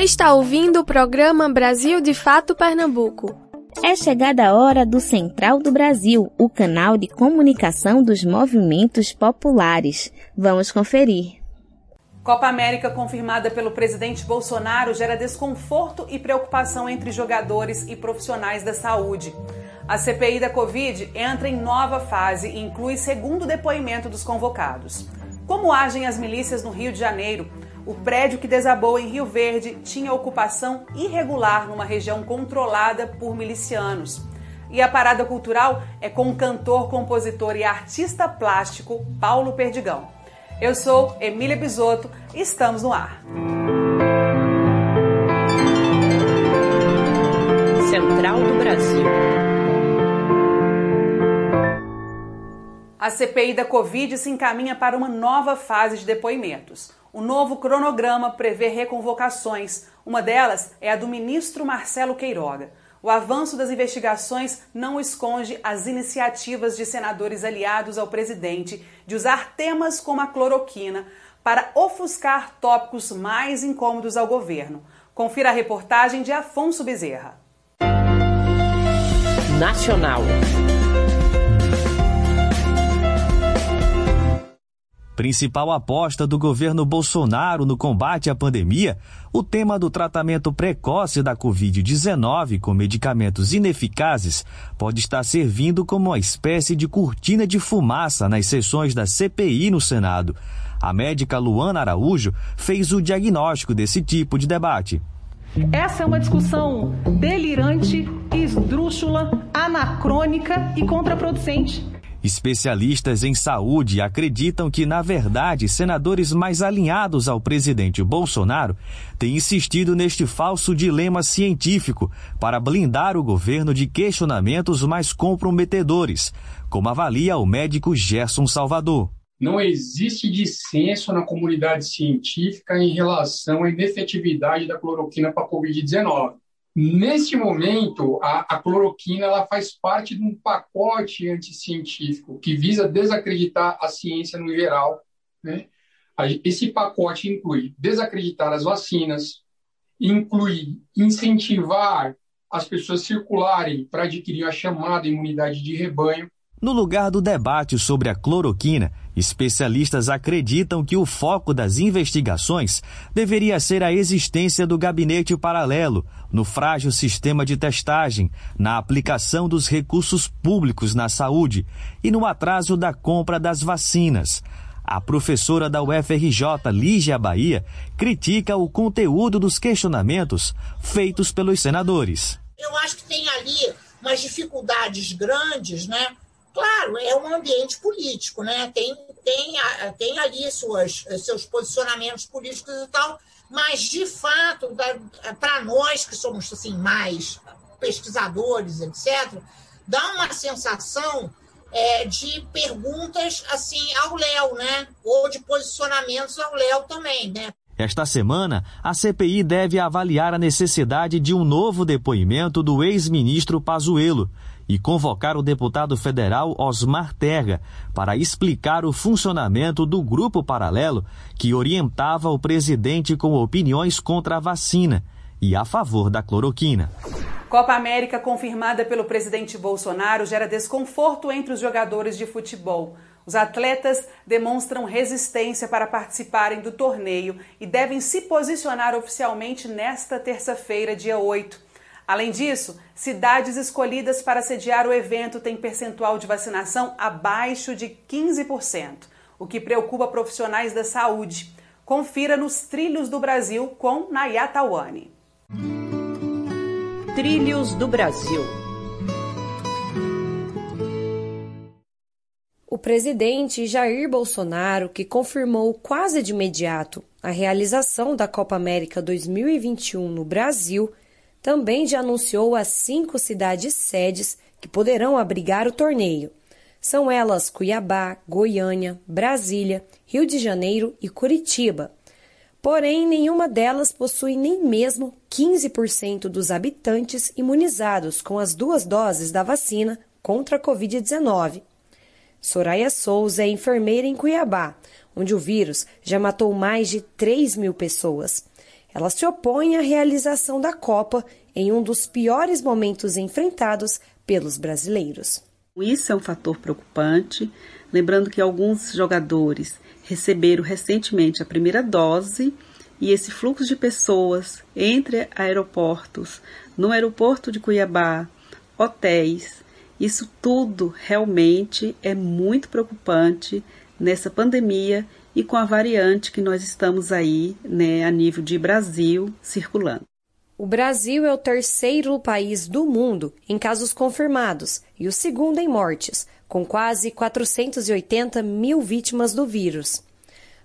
Está ouvindo o programa Brasil de Fato Pernambuco. É chegada a hora do Central do Brasil, o canal de comunicação dos movimentos populares. Vamos conferir. Copa América confirmada pelo presidente Bolsonaro gera desconforto e preocupação entre jogadores e profissionais da saúde. A CPI da Covid entra em nova fase e inclui segundo depoimento dos convocados. Como agem as milícias no Rio de Janeiro? O prédio que desabou em Rio Verde tinha ocupação irregular numa região controlada por milicianos. E a parada cultural é com o cantor, compositor e artista plástico Paulo Perdigão. Eu sou Emília Bisotto e estamos no ar. Central do Brasil. A CPI da Covid se encaminha para uma nova fase de depoimentos. O novo cronograma prevê reconvocações. Uma delas é a do ministro Marcelo Queiroga. O avanço das investigações não esconde as iniciativas de senadores aliados ao presidente de usar temas como a cloroquina para ofuscar tópicos mais incômodos ao governo. Confira a reportagem de Afonso Bezerra. nacional. Principal aposta do governo Bolsonaro no combate à pandemia, o tema do tratamento precoce da Covid-19 com medicamentos ineficazes pode estar servindo como uma espécie de cortina de fumaça nas sessões da CPI no Senado. A médica Luana Araújo fez o diagnóstico desse tipo de debate. Essa é uma discussão delirante, esdrúxula, anacrônica e contraproducente. Especialistas em saúde acreditam que, na verdade, senadores mais alinhados ao presidente Bolsonaro têm insistido neste falso dilema científico para blindar o governo de questionamentos mais comprometedores, como avalia o médico Gerson Salvador. Não existe dissenso na comunidade científica em relação à inefetividade da cloroquina para a Covid-19. Neste momento, a, a, cloroquina ela faz parte de um pacote anticientífico que visa desacreditar a ciência no geral. Né? Esse pacote inclui desacreditar as vacinas, inclui incentivar as pessoas circularem para adquirir a chamada imunidade de rebanho, no lugar do debate sobre a cloroquina, especialistas acreditam que o foco das investigações deveria ser a existência do gabinete paralelo, no frágil sistema de testagem, na aplicação dos recursos públicos na saúde e no atraso da compra das vacinas. A professora da UFRJ, Lígia Bahia, critica o conteúdo dos questionamentos feitos pelos senadores. Eu acho que tem ali umas dificuldades grandes, né? Claro, é um ambiente político, né? Tem, tem, tem ali suas, seus posicionamentos políticos e tal, mas de fato, para nós que somos assim mais pesquisadores, etc., dá uma sensação é, de perguntas assim ao Léo, né? Ou de posicionamentos ao Léo também, né? Esta semana, a CPI deve avaliar a necessidade de um novo depoimento do ex-ministro Pazuello e convocar o deputado federal Osmar Terra para explicar o funcionamento do grupo paralelo que orientava o presidente com opiniões contra a vacina e a favor da cloroquina. Copa América confirmada pelo presidente Bolsonaro gera desconforto entre os jogadores de futebol. Os atletas demonstram resistência para participarem do torneio e devem se posicionar oficialmente nesta terça-feira, dia 8. Além disso, cidades escolhidas para sediar o evento têm percentual de vacinação abaixo de 15%, o que preocupa profissionais da saúde. Confira nos Trilhos do Brasil com Nayata Wani. Trilhos do Brasil. O presidente Jair Bolsonaro, que confirmou quase de imediato a realização da Copa América 2021 no Brasil, também já anunciou as cinco cidades sedes que poderão abrigar o torneio. São elas Cuiabá, Goiânia, Brasília, Rio de Janeiro e Curitiba. Porém, nenhuma delas possui nem mesmo 15% dos habitantes imunizados com as duas doses da vacina contra a Covid-19. Soraya Souza é enfermeira em Cuiabá, onde o vírus já matou mais de 3 mil pessoas. Ela se opõe à realização da Copa em um dos piores momentos enfrentados pelos brasileiros. Isso é um fator preocupante, lembrando que alguns jogadores receberam recentemente a primeira dose e esse fluxo de pessoas entre aeroportos, no aeroporto de Cuiabá, hotéis, isso tudo realmente é muito preocupante nessa pandemia e com a variante que nós estamos aí, né, a nível de Brasil, circulando. O Brasil é o terceiro país do mundo em casos confirmados e o segundo em mortes, com quase 480 mil vítimas do vírus.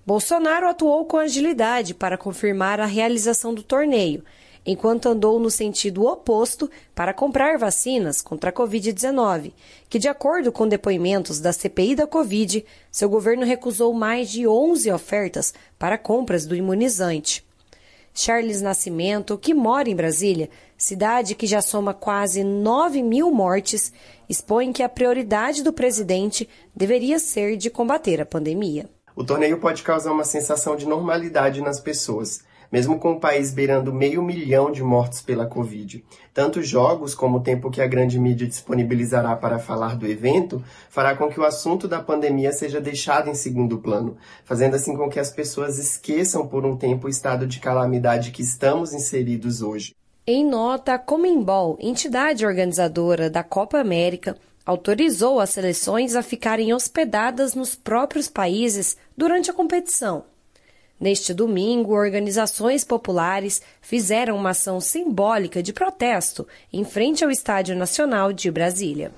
Bolsonaro atuou com agilidade para confirmar a realização do torneio, enquanto andou no sentido oposto para comprar vacinas contra a Covid-19, que, de acordo com depoimentos da CPI da Covid, seu governo recusou mais de 11 ofertas para compras do imunizante. Charles Nascimento, que mora em Brasília, cidade que já soma quase 9 mil mortes, expõe que a prioridade do presidente deveria ser de combater a pandemia. O torneio pode causar uma sensação de normalidade nas pessoas, mesmo com o país beirando meio milhão de mortos pela Covid. Tanto jogos como o tempo que a grande mídia disponibilizará para falar do evento fará com que o assunto da pandemia seja deixado em segundo plano, fazendo assim com que as pessoas esqueçam por um tempo o estado de calamidade que estamos inseridos hoje. Em nota, a Comembol, entidade organizadora da Copa América, autorizou as seleções a ficarem hospedadas nos próprios países durante a competição. Neste domingo, organizações populares fizeram uma ação simbólica de protesto em frente ao Estádio Nacional de Brasília.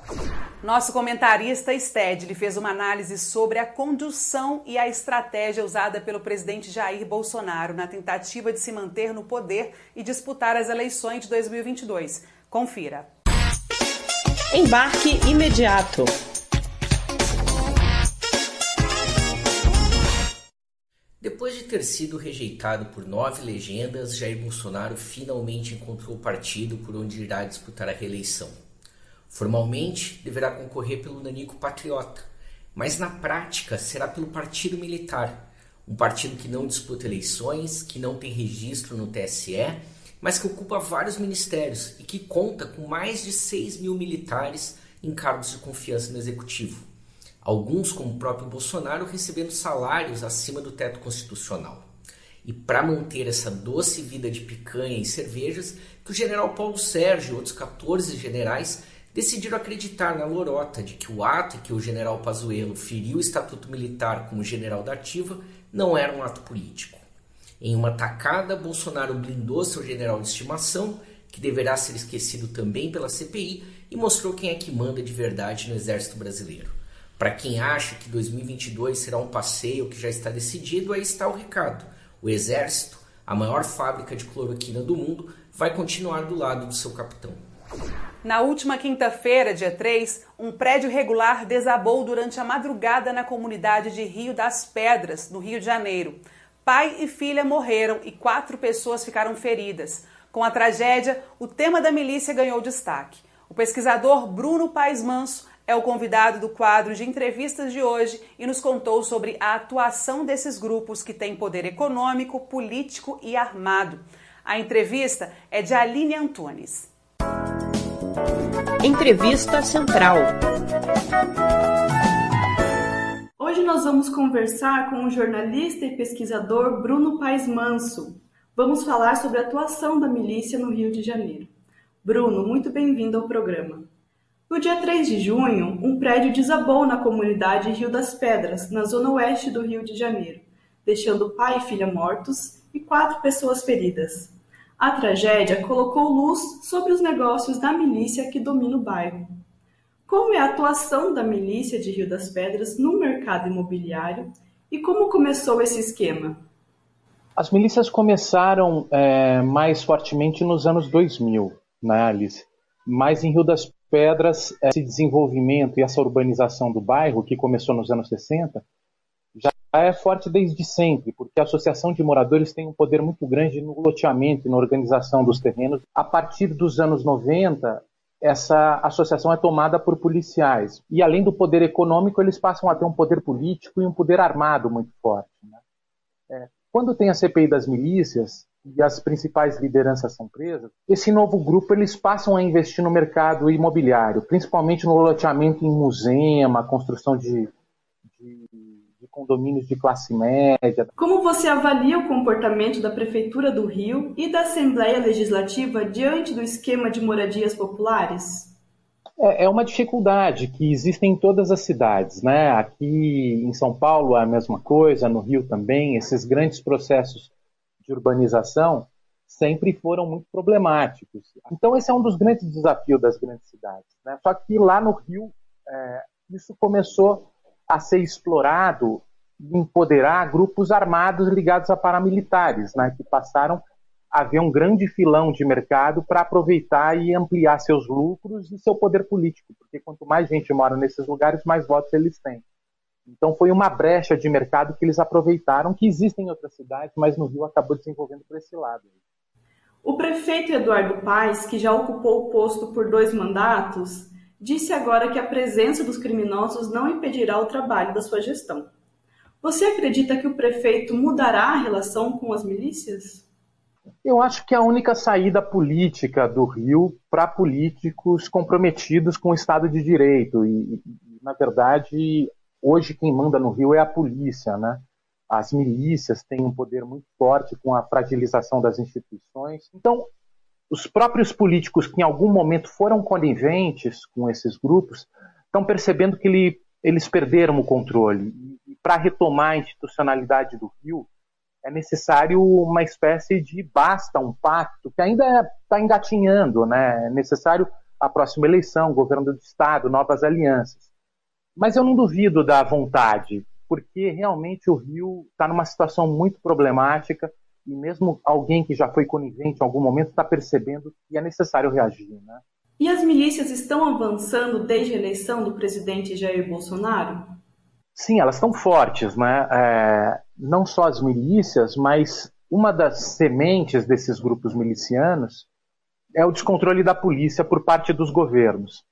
Nosso comentarista Stedley fez uma análise sobre a condução e a estratégia usada pelo presidente Jair Bolsonaro na tentativa de se manter no poder e disputar as eleições de 2022. Confira. Embarque imediato. Depois de ter sido rejeitado por nove legendas, Jair Bolsonaro finalmente encontrou o partido por onde irá disputar a reeleição. Formalmente, deverá concorrer pelo Nanico Patriota, mas na prática será pelo Partido Militar, um partido que não disputa eleições, que não tem registro no TSE mas que ocupa vários ministérios e que conta com mais de 6 mil militares em cargos de confiança no executivo. Alguns, como o próprio Bolsonaro, recebendo salários acima do teto constitucional. E para manter essa doce vida de picanha e cervejas, que o general Paulo Sérgio e outros 14 generais decidiram acreditar na lorota de que o ato em que o general Pazuello feriu o estatuto militar como general da ativa não era um ato político. Em uma tacada, Bolsonaro blindou seu general de estimação, que deverá ser esquecido também pela CPI, e mostrou quem é que manda de verdade no Exército Brasileiro. Para quem acha que 2022 será um passeio que já está decidido, aí está o recado. O Exército, a maior fábrica de cloroquina do mundo, vai continuar do lado do seu capitão. Na última quinta-feira, dia 3, um prédio regular desabou durante a madrugada na comunidade de Rio das Pedras, no Rio de Janeiro. Pai e filha morreram e quatro pessoas ficaram feridas. Com a tragédia, o tema da milícia ganhou destaque. O pesquisador Bruno Paes Manso é o convidado do quadro de entrevistas de hoje e nos contou sobre a atuação desses grupos que têm poder econômico, político e armado. A entrevista é de Aline Antunes. Entrevista Central. Hoje nós vamos conversar com o jornalista e pesquisador Bruno Paes Manso. Vamos falar sobre a atuação da milícia no Rio de Janeiro. Bruno, muito bem-vindo ao programa. No dia 3 de junho, um prédio desabou na comunidade Rio das Pedras, na zona oeste do Rio de Janeiro, deixando pai e filha mortos e quatro pessoas feridas. A tragédia colocou luz sobre os negócios da milícia que domina o bairro. Como é a atuação da milícia de Rio das Pedras no mercado imobiliário e como começou esse esquema? As milícias começaram é, mais fortemente nos anos 2000, né, Alice? Mas em Rio das Pedras, esse desenvolvimento e essa urbanização do bairro, que começou nos anos 60, já é forte desde sempre, porque a associação de moradores tem um poder muito grande no loteamento e na organização dos terrenos. A partir dos anos 90, essa associação é tomada por policiais. E além do poder econômico, eles passam a ter um poder político e um poder armado muito forte. Né? É, quando tem a CPI das milícias e as principais lideranças são presas, esse novo grupo eles passam a investir no mercado imobiliário, principalmente no loteamento em museu, a construção de, de condomínios de classe média. Como você avalia o comportamento da Prefeitura do Rio e da Assembleia Legislativa diante do esquema de moradias populares? É, é uma dificuldade que existe em todas as cidades, né? Aqui em São Paulo é a mesma coisa, no Rio também. Esses grandes processos de urbanização sempre foram muito problemáticos. Então esse é um dos grandes desafios das grandes cidades. Né? Só que lá no Rio é, isso começou a ser explorado e empoderar grupos armados ligados a paramilitares, né, que passaram a ver um grande filão de mercado para aproveitar e ampliar seus lucros e seu poder político, porque quanto mais gente mora nesses lugares, mais votos eles têm. Então foi uma brecha de mercado que eles aproveitaram, que existem em outras cidades, mas no Rio acabou desenvolvendo por esse lado. O prefeito Eduardo Paes, que já ocupou o posto por dois mandatos, disse agora que a presença dos criminosos não impedirá o trabalho da sua gestão. Você acredita que o prefeito mudará a relação com as milícias? Eu acho que a única saída política do Rio para políticos comprometidos com o Estado de Direito. E, na verdade, hoje quem manda no Rio é a polícia, né? As milícias têm um poder muito forte com a fragilização das instituições. Então, os próprios políticos que em algum momento foram coniventes com esses grupos estão percebendo que ele, eles perderam o controle. E para retomar a institucionalidade do Rio, é necessário uma espécie de basta, um pacto, que ainda está engatinhando, né? É necessário a próxima eleição, governo do Estado, novas alianças. Mas eu não duvido da vontade, porque realmente o Rio está numa situação muito problemática e mesmo alguém que já foi conivente em algum momento está percebendo que é necessário reagir, né? E as milícias estão avançando desde a eleição do presidente Jair Bolsonaro? Sim, elas estão fortes, né? É, não só as milícias, mas uma das sementes desses grupos milicianos é o descontrole da polícia por parte dos governos.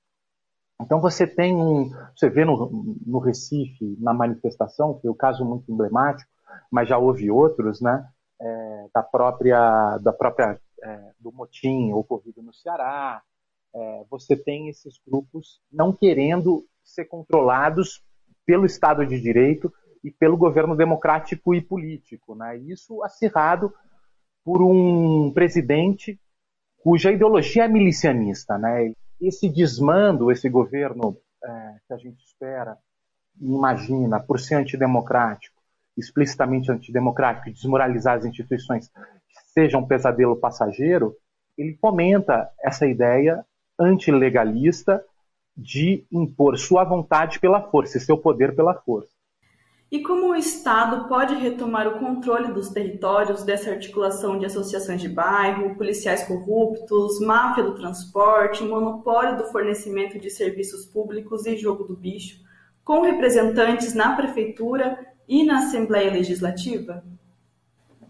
Então você tem um, você vê no, no Recife na manifestação, foi o um caso muito emblemático, mas já houve outros, né? É, da própria, da própria é, do motim ocorrido no Ceará. É, você tem esses grupos não querendo ser controlados pelo Estado de Direito e pelo governo democrático e político. Né? Isso acirrado por um presidente cuja ideologia é milicianista. Né? Esse desmando, esse governo é, que a gente espera e imagina por ser antidemocrático, explicitamente antidemocrático, desmoralizar as instituições, seja um pesadelo passageiro, ele fomenta essa ideia antilegalista de impor sua vontade pela força e seu poder pela força. E como o Estado pode retomar o controle dos territórios dessa articulação de associações de bairro, policiais corruptos, máfia do transporte, monopólio do fornecimento de serviços públicos e jogo do bicho, com representantes na Prefeitura e na Assembleia Legislativa?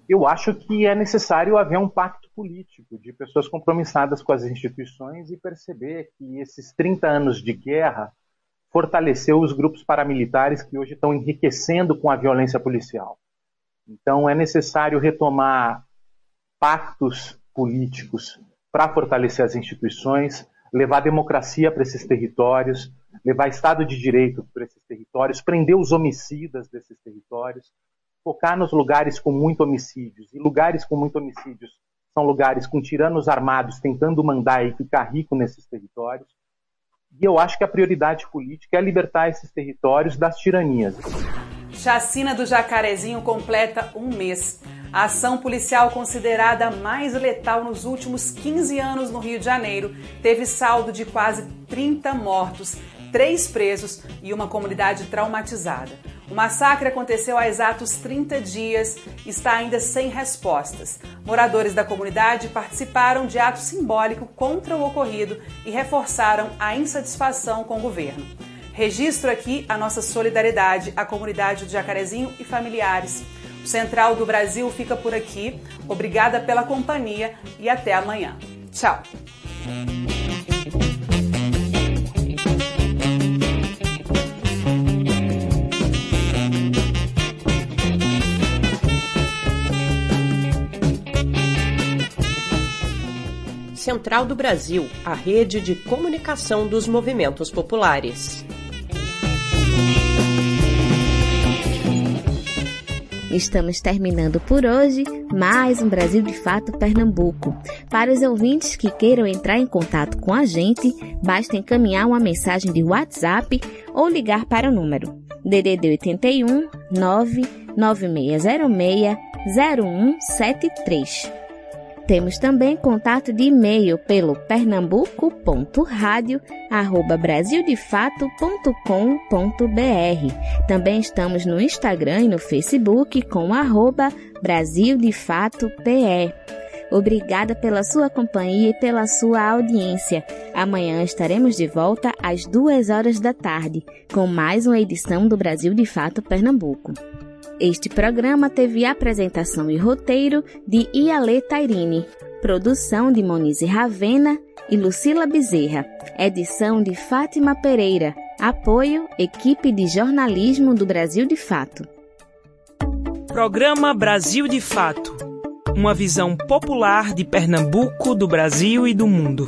Eu acho que é necessário haver um pacto político de pessoas compromissadas com as instituições e perceber que esses 30 anos de guerra fortaleceu os grupos paramilitares que hoje estão enriquecendo com a violência policial. Então é necessário retomar pactos políticos para fortalecer as instituições, levar democracia para esses territórios, levar Estado de Direito para esses territórios, prender os homicidas desses territórios, focar nos lugares com muito homicídios. E lugares com muito homicídios são lugares com tiranos armados tentando mandar e ficar rico nesses territórios. E eu acho que a prioridade política é libertar esses territórios das tiranias. Chacina do Jacarezinho completa um mês. A ação policial considerada mais letal nos últimos 15 anos no Rio de Janeiro teve saldo de quase 30 mortos, três presos e uma comunidade traumatizada. O massacre aconteceu há exatos 30 dias e está ainda sem respostas. Moradores da comunidade participaram de ato simbólico contra o ocorrido e reforçaram a insatisfação com o governo. Registro aqui a nossa solidariedade à comunidade de Jacarezinho e familiares. O Central do Brasil fica por aqui. Obrigada pela companhia e até amanhã. Tchau! Central do Brasil, a rede de comunicação dos movimentos populares. Estamos terminando por hoje mais um Brasil de Fato Pernambuco. Para os ouvintes que queiram entrar em contato com a gente, basta encaminhar uma mensagem de WhatsApp ou ligar para o número DDD 81 99606 0173. Temos também contato de e-mail pelo pernambuco.radio.brasildefato.com.br. Também estamos no Instagram e no Facebook com arroba Brasil de Fato. Obrigada pela sua companhia e pela sua audiência. Amanhã estaremos de volta às duas horas da tarde com mais uma edição do Brasil de Fato Pernambuco. Este programa teve apresentação e roteiro de Iale Tairine, produção de Monize Ravena e Lucila Bezerra, edição de Fátima Pereira, apoio equipe de jornalismo do Brasil de Fato. Programa Brasil de Fato Uma visão popular de Pernambuco, do Brasil e do mundo.